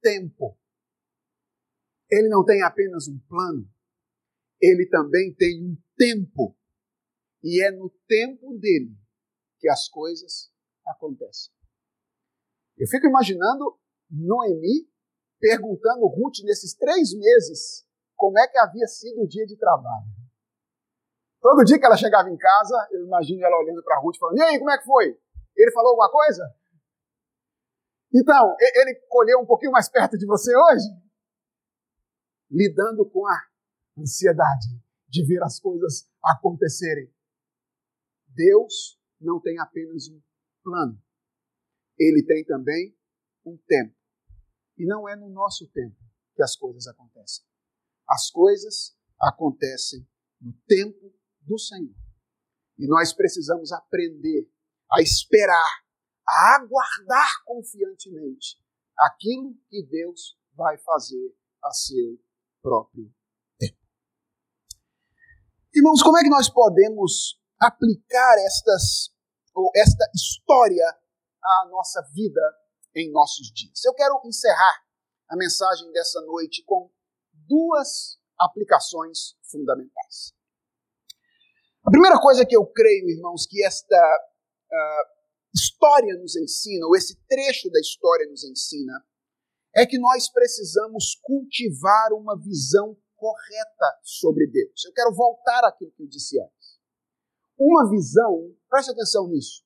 tempo. Ele não tem apenas um plano, ele também tem um tempo. E é no tempo dele que as coisas acontecem. Eu fico imaginando Noemi perguntando Ruth nesses três meses como é que havia sido o dia de trabalho. Todo dia que ela chegava em casa, eu imagino ela olhando para Ruth falando: E aí, como é que foi? Ele falou alguma coisa? Então, ele colheu um pouquinho mais perto de você hoje? Lidando com a ansiedade de ver as coisas acontecerem. Deus não tem apenas um plano, ele tem também um tempo. E não é no nosso tempo que as coisas acontecem. As coisas acontecem no tempo do Senhor. E nós precisamos aprender a esperar, a aguardar confiantemente aquilo que Deus vai fazer a seu próprio tempo. Irmãos, como é que nós podemos aplicar estas ou esta história à nossa vida em nossos dias? Eu quero encerrar a mensagem dessa noite com duas aplicações fundamentais. A primeira coisa que eu creio, irmãos, que esta uh, história nos ensina, ou esse trecho da história nos ensina, é que nós precisamos cultivar uma visão correta sobre Deus. Eu quero voltar àquilo que eu disse antes. Uma visão, preste atenção nisso,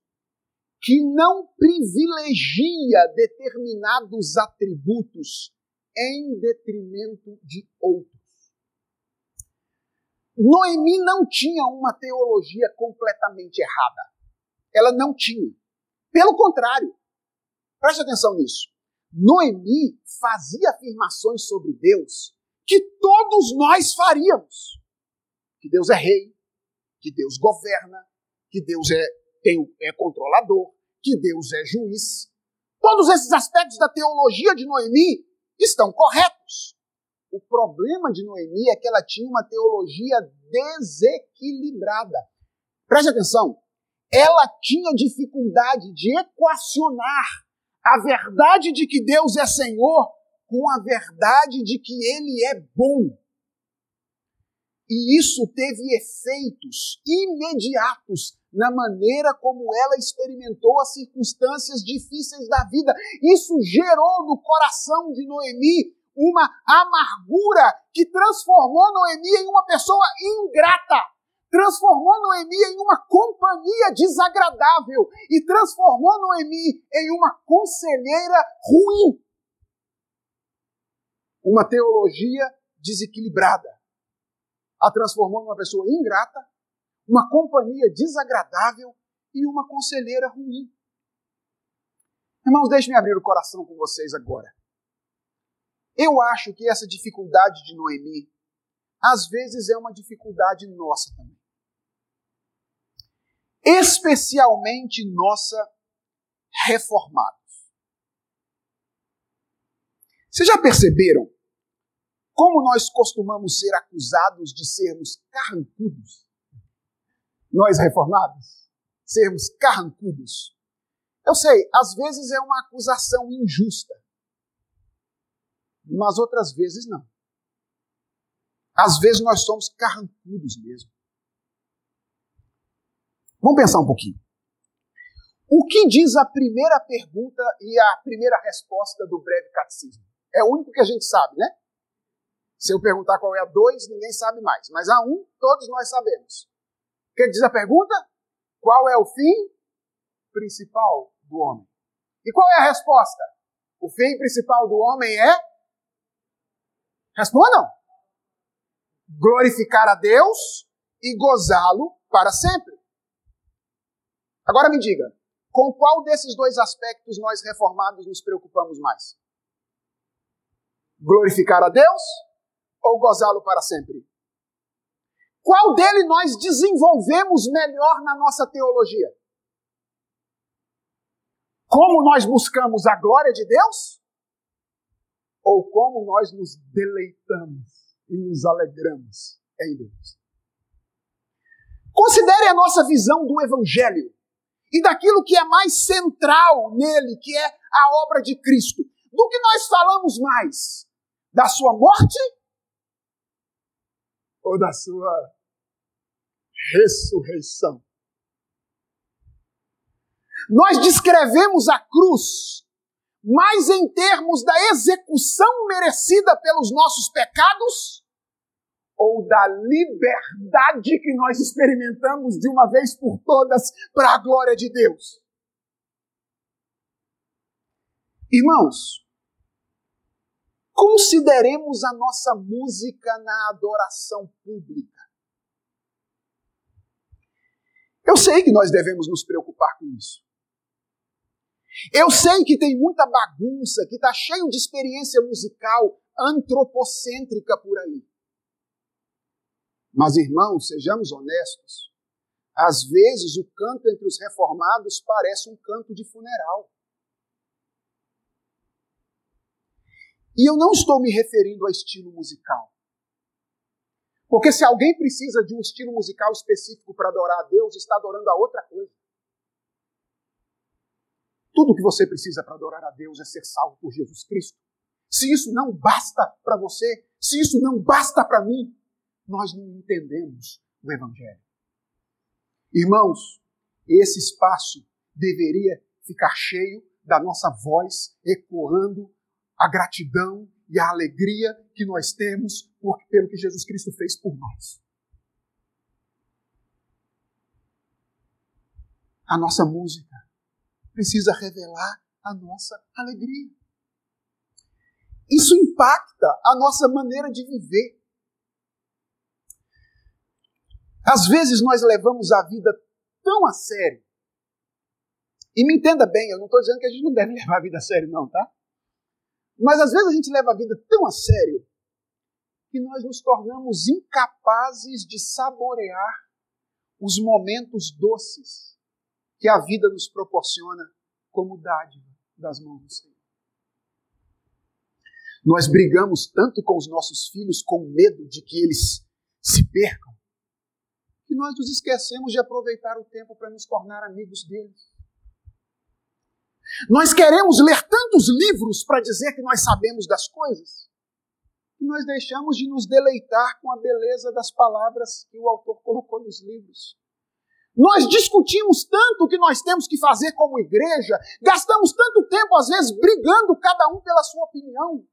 que não privilegia determinados atributos em detrimento de outros. Noemi não tinha uma teologia completamente errada. Ela não tinha. Pelo contrário, preste atenção nisso. Noemi fazia afirmações sobre Deus que todos nós faríamos. Que Deus é rei, que Deus governa, que Deus é, tem, é controlador, que Deus é juiz. Todos esses aspectos da teologia de Noemi estão corretos. O problema de Noemi é que ela tinha uma teologia desequilibrada. Preste atenção. Ela tinha dificuldade de equacionar a verdade de que Deus é Senhor com a verdade de que Ele é bom. E isso teve efeitos imediatos na maneira como ela experimentou as circunstâncias difíceis da vida. Isso gerou no coração de Noemi uma amargura que transformou Noemi em uma pessoa ingrata, transformou Noemi em uma companhia desagradável e transformou Noemi em uma conselheira ruim. Uma teologia desequilibrada a transformou em uma pessoa ingrata, uma companhia desagradável e uma conselheira ruim. Irmãos, deixe-me abrir o coração com vocês agora. Eu acho que essa dificuldade de Noemi, às vezes, é uma dificuldade nossa também. Especialmente nossa reformados. Vocês já perceberam como nós costumamos ser acusados de sermos carrancudos? Nós reformados? Sermos carrancudos. Eu sei, às vezes é uma acusação injusta, mas outras vezes não. Às vezes nós somos carrancudos mesmo. Vamos pensar um pouquinho. O que diz a primeira pergunta e a primeira resposta do breve catecismo? É o único que a gente sabe, né? Se eu perguntar qual é a dois, ninguém sabe mais. Mas a um, todos nós sabemos. O que diz a pergunta? Qual é o fim principal do homem? E qual é a resposta? O fim principal do homem é? Respondam! Glorificar a Deus e gozá-lo para sempre. Agora me diga, com qual desses dois aspectos nós reformados nos preocupamos mais? Glorificar a Deus ou gozá-lo para sempre? Qual dele nós desenvolvemos melhor na nossa teologia? Como nós buscamos a glória de Deus? Ou como nós nos deleitamos e nos alegramos em Deus? Considere a nossa visão do Evangelho e daquilo que é mais central nele, que é a obra de Cristo. Do que nós falamos mais? Da sua morte ou da sua ressurreição. Nós descrevemos a cruz mais em termos da execução merecida pelos nossos pecados ou da liberdade que nós experimentamos de uma vez por todas para a glória de Deus. Irmãos, Consideremos a nossa música na adoração pública. Eu sei que nós devemos nos preocupar com isso. Eu sei que tem muita bagunça, que está cheio de experiência musical antropocêntrica por aí. Mas, irmãos, sejamos honestos. Às vezes o canto entre os reformados parece um canto de funeral. E eu não estou me referindo a estilo musical. Porque se alguém precisa de um estilo musical específico para adorar a Deus, está adorando a outra coisa. Tudo que você precisa para adorar a Deus é ser salvo por Jesus Cristo. Se isso não basta para você, se isso não basta para mim, nós não entendemos o Evangelho. Irmãos, esse espaço deveria ficar cheio da nossa voz ecoando a gratidão e a alegria que nós temos por, pelo que Jesus Cristo fez por nós. A nossa música precisa revelar a nossa alegria. Isso impacta a nossa maneira de viver. Às vezes nós levamos a vida tão a sério. E me entenda bem, eu não estou dizendo que a gente não deve levar a vida a sério, não, tá? Mas às vezes a gente leva a vida tão a sério que nós nos tornamos incapazes de saborear os momentos doces que a vida nos proporciona como dádiva das mãos do Senhor. Nós brigamos tanto com os nossos filhos com medo de que eles se percam, que nós nos esquecemos de aproveitar o tempo para nos tornar amigos deles. Nós queremos ler tantos livros para dizer que nós sabemos das coisas, que nós deixamos de nos deleitar com a beleza das palavras que o autor colocou nos livros. Nós discutimos tanto o que nós temos que fazer como igreja, gastamos tanto tempo, às vezes, brigando cada um pela sua opinião,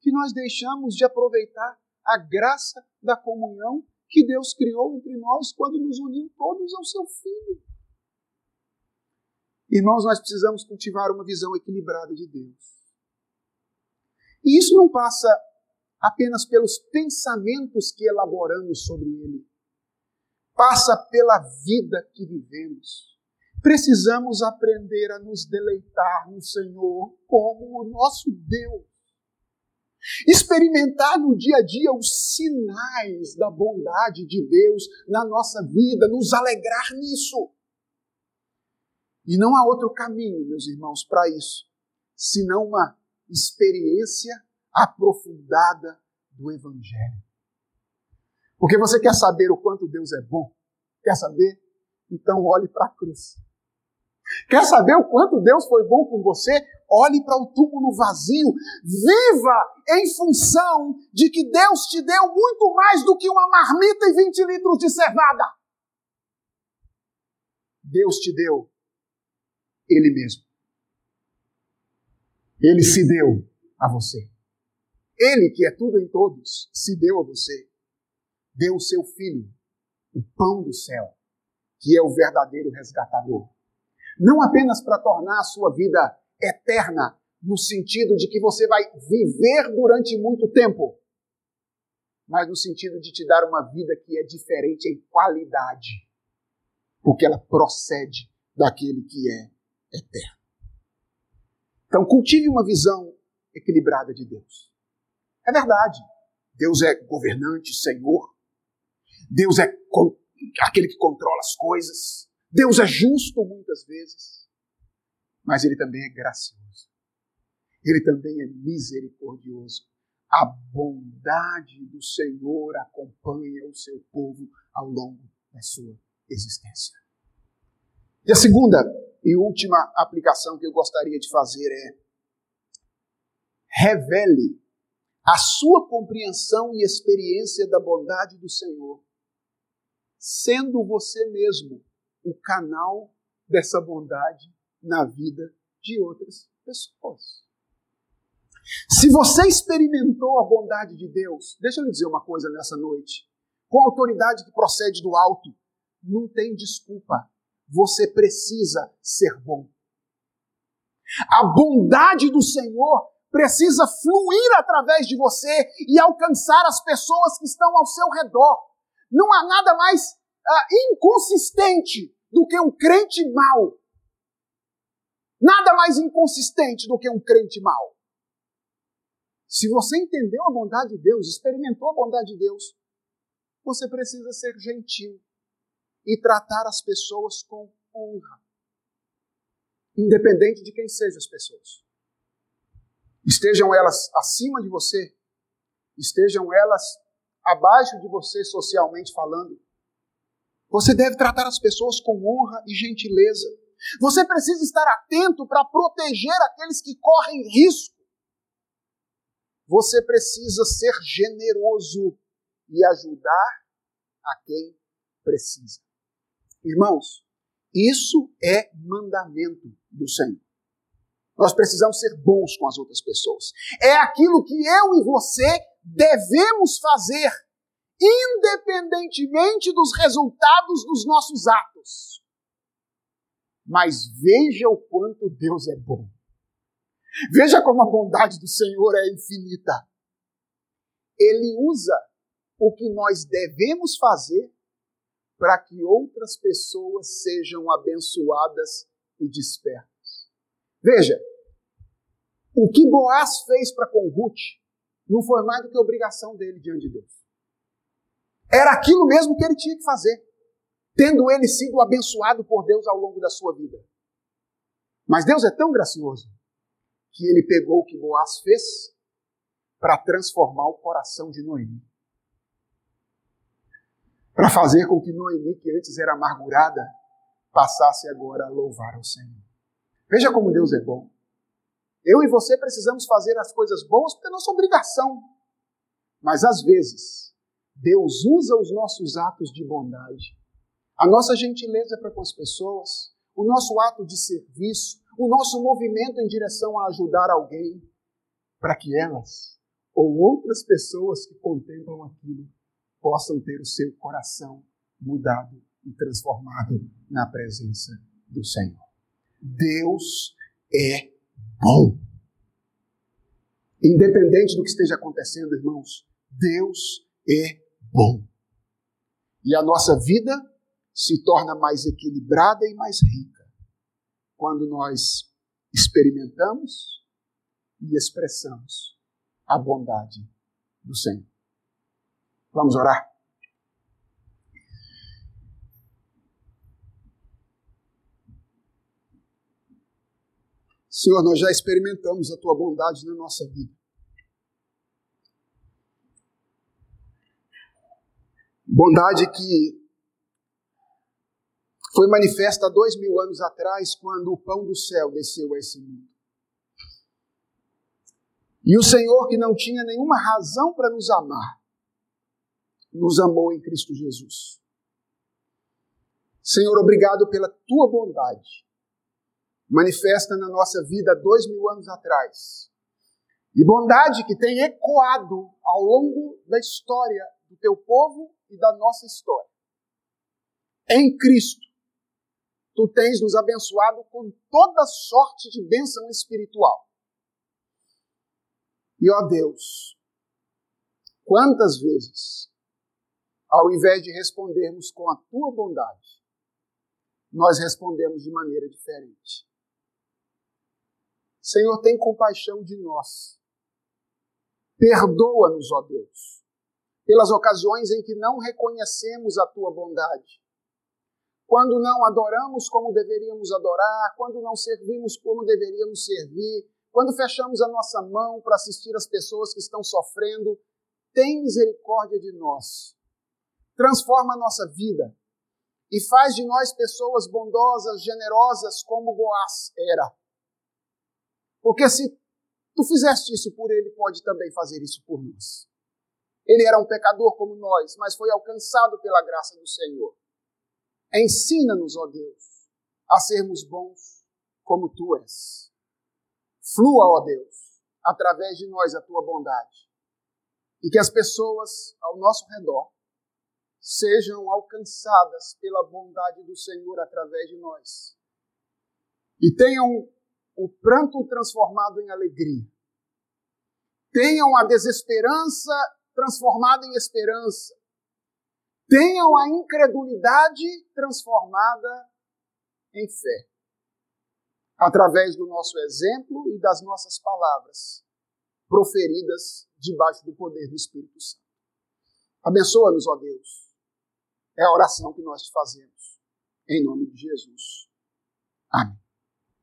que nós deixamos de aproveitar a graça da comunhão que Deus criou entre nós quando nos uniu todos ao seu Filho. Irmãos, nós precisamos cultivar uma visão equilibrada de Deus. E isso não passa apenas pelos pensamentos que elaboramos sobre Ele, passa pela vida que vivemos. Precisamos aprender a nos deleitar no Senhor como o nosso Deus. Experimentar no dia a dia os sinais da bondade de Deus na nossa vida, nos alegrar nisso. E não há outro caminho, meus irmãos, para isso, senão uma experiência aprofundada do Evangelho. Porque você quer saber o quanto Deus é bom? Quer saber? Então olhe para a cruz. Quer saber o quanto Deus foi bom com você? Olhe para o túmulo vazio. Viva em função de que Deus te deu muito mais do que uma marmita e 20 litros de cevada. Deus te deu Ele mesmo. Ele se deu a você. Ele, que é tudo em todos, se deu a você. Deu o seu filho, o pão do céu, que é o verdadeiro resgatador não apenas para tornar a sua vida eterna, no sentido de que você vai viver durante muito tempo, mas no sentido de te dar uma vida que é diferente em qualidade, porque ela procede daquele que é eterno. Então, cultive uma visão equilibrada de Deus. É verdade, Deus é governante, Senhor. Deus é aquele que controla as coisas. Deus é justo muitas vezes, mas Ele também é gracioso. Ele também é misericordioso. A bondade do Senhor acompanha o seu povo ao longo da sua existência. E a segunda e última aplicação que eu gostaria de fazer é revele a sua compreensão e experiência da bondade do Senhor, sendo você mesmo o canal dessa bondade na vida de outras pessoas. Se você experimentou a bondade de Deus, deixa eu lhe dizer uma coisa nessa noite. Com a autoridade que procede do alto, não tem desculpa. Você precisa ser bom. A bondade do Senhor precisa fluir através de você e alcançar as pessoas que estão ao seu redor. Não há nada mais ah, inconsistente do que um crente mau. Nada mais inconsistente do que um crente mau. Se você entendeu a bondade de Deus, experimentou a bondade de Deus, você precisa ser gentil e tratar as pessoas com honra, independente de quem sejam as pessoas. Estejam elas acima de você, estejam elas abaixo de você socialmente falando, você deve tratar as pessoas com honra e gentileza. Você precisa estar atento para proteger aqueles que correm risco. Você precisa ser generoso e ajudar a quem precisa. Irmãos, isso é mandamento do Senhor. Nós precisamos ser bons com as outras pessoas. É aquilo que eu e você devemos fazer independentemente dos resultados dos nossos atos. Mas veja o quanto Deus é bom. Veja como a bondade do Senhor é infinita. Ele usa o que nós devemos fazer para que outras pessoas sejam abençoadas e despertas. Veja, o que Boaz fez para com Ruth não foi mais do que obrigação dele diante de Deus. Era aquilo mesmo que ele tinha que fazer, tendo ele sido abençoado por Deus ao longo da sua vida. Mas Deus é tão gracioso que ele pegou o que Boaz fez para transformar o coração de Noemi. Para fazer com que Noemi, que antes era amargurada, passasse agora a louvar ao Senhor. Veja como Deus é bom. Eu e você precisamos fazer as coisas boas porque é nossa obrigação. Mas às vezes, Deus usa os nossos atos de bondade, a nossa gentileza para com as pessoas, o nosso ato de serviço, o nosso movimento em direção a ajudar alguém, para que elas ou outras pessoas que contemplam aquilo possam ter o seu coração mudado e transformado na presença do Senhor. Deus é bom. Independente do que esteja acontecendo, irmãos, Deus é bom. E a nossa vida se torna mais equilibrada e mais rica quando nós experimentamos e expressamos a bondade do Senhor. Vamos orar? Senhor, nós já experimentamos a tua bondade na nossa vida. Bondade que foi manifesta dois mil anos atrás, quando o pão do céu desceu a esse mundo. E o Senhor, que não tinha nenhuma razão para nos amar, nos amou em Cristo Jesus. Senhor, obrigado pela tua bondade manifesta na nossa vida dois mil anos atrás. E bondade que tem ecoado ao longo da história do teu povo e da nossa história. Em Cristo, tu tens nos abençoado com toda sorte de bênção espiritual. E ó Deus, quantas vezes, ao invés de respondermos com a tua bondade, nós respondemos de maneira diferente. Senhor, tem compaixão de nós. Perdoa-nos, ó Deus, pelas ocasiões em que não reconhecemos a tua bondade. Quando não adoramos como deveríamos adorar, quando não servimos como deveríamos servir, quando fechamos a nossa mão para assistir as pessoas que estão sofrendo, tem misericórdia de nós. Transforma a nossa vida e faz de nós pessoas bondosas, generosas, como Boaz era. Porque se tu fizeste isso por ele, pode também fazer isso por nós. Ele era um pecador como nós, mas foi alcançado pela graça do Senhor. Ensina-nos, ó Deus, a sermos bons como tu és. Flua, ó Deus, através de nós a tua bondade. E que as pessoas ao nosso redor sejam alcançadas pela bondade do Senhor através de nós. E tenham o pranto transformado em alegria. Tenham a desesperança transformada em esperança. Tenham a incredulidade transformada em fé. Através do nosso exemplo e das nossas palavras, proferidas debaixo do poder do Espírito Santo. Abençoa-nos, ó Deus. É a oração que nós te fazemos. Em nome de Jesus. Amém.